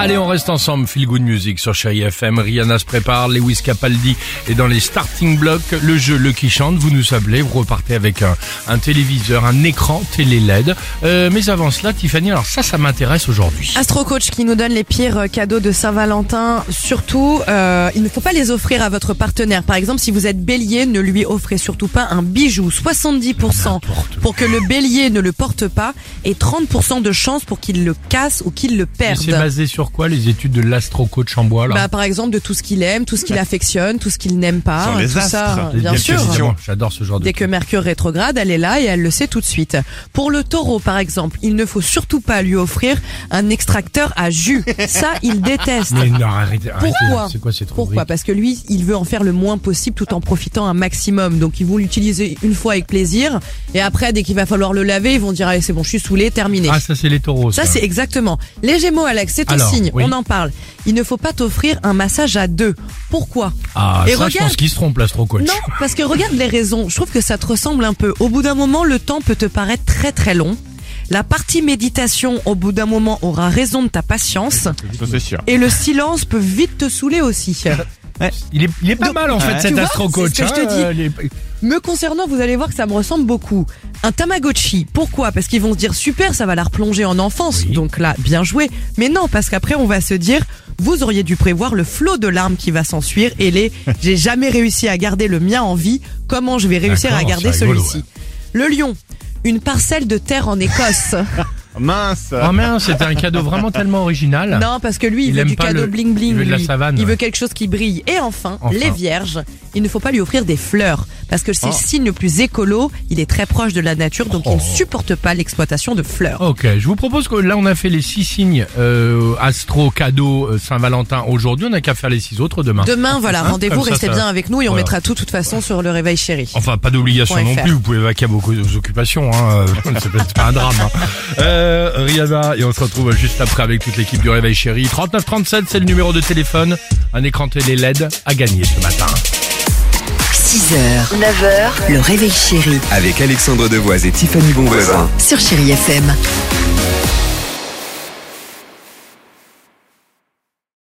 Allez, on reste ensemble. Feel Good Music sur Chérie FM. Rihanna se prépare. Lewis Capaldi est dans les starting blocks. Le jeu Le qui chante. Vous nous sablez. Vous repartez avec un, un téléviseur, un écran télé LED. Euh, mais avant cela, Tiffany, alors ça, ça m'intéresse aujourd'hui. Astro Coach qui nous donne les pires cadeaux de Saint-Valentin. Surtout, euh, il ne faut pas les offrir à votre partenaire. Par exemple, si vous êtes bélier, ne lui offrez surtout pas un bijou. 70% pour que le bélier ne le porte pas et 30% de chance pour qu'il le casse ou qu'il le perde. c'est basé sur quoi les études de l'astro coach en bois là Bah, par exemple, de tout ce qu'il aime, tout ce qu'il affectionne, tout ce qu'il n'aime pas. Sur les tout ça, astres. bien sûr. J'adore ce genre de Dès que Mercure rétrograde, elle est là et elle le sait tout de suite. Pour le taureau, par exemple, il ne faut surtout pas lui offrir un extracteur à jus. Ça, il déteste. Mais non, arrêtez, arrêtez. Pourquoi C'est quoi cette Pourquoi Parce que lui, il veut en faire le moins possible tout en profitant un maximum. Donc ils vont l'utiliser une fois avec plaisir et après, dès qu'il va falloir le laver, ils vont dire allez c'est bon, je suis saoulé, terminé. Ah, ça c'est les taureaux. Ça c'est exactement. Les Gémeaux, Alex, c'est Alors, signe. oui. On en parle. Il ne faut pas t'offrir un massage à deux. Pourquoi Ah, Et ça, je regarde- pense qu'ils se coach. Non, parce que regarde les raisons. Je trouve que ça te ressemble un peu. Au bout d'un moment, le temps peut te paraître très très long. La partie méditation, au bout d'un moment, aura raison de ta patience. Ça c'est sûr. Et le silence peut vite te saouler aussi. Il est, il est pas Donc, mal en fait cet vois, astro coach. c'est ce que je te hein, les- Me concernant, vous allez voir que ça me ressemble beaucoup. Un Tamagotchi. Pourquoi? Parce qu'ils vont se dire super, ça va la replonger en enfance. Oui. Donc là, bien joué. Mais non, parce qu'après, on va se dire, vous auriez dû prévoir le flot de larmes qui va s'ensuir et les j'ai jamais réussi à garder le mien en vie. Comment je vais réussir à garder celui-ci? Le lion. Une parcelle de terre en Écosse. Mince. Oh mince, c'était un cadeau vraiment tellement original. non, parce que lui, il, Il veut aime du pas cadeau le- bling bling. il veut de la lui. savane, Il ouais. veut quelque chose qui brille. Et enfin, Enfin. les vierges. Il ne faut pas lui offrir des fleurs. Parce que c'est Oh. le signe le plus écolo. Il est très proche de la nature, donc il ne Oh. supporte pas l'exploitation de fleurs. Ok, je vous propose que là on a fait les six signes euh, astro cadeau euh, Saint-Valentin aujourd'hui, on n'a qu'à faire les six autres demain. Demain, voilà, Hein, rendez-vous, comme ça, restez ça- bien avec nous et on voilà. mettra tout, de toute façon, sur le réveil chéri. Enfin, pas d'obligation Point non FR. plus, vous pouvez vaquer à vos, vos occupations, hein. euh, c'est pas, c'est pas un drame. Hein. Euh, Rihanna, et on se retrouve juste après avec toute l'équipe du Réveil Chéri. 3937, c'est le numéro de téléphone, un écran télé LED à gagner ce matin. 6h, 9h, le réveil chéri Avec Alexandre Devoise et Tiffany Bonvoisin. sur Chérie FM.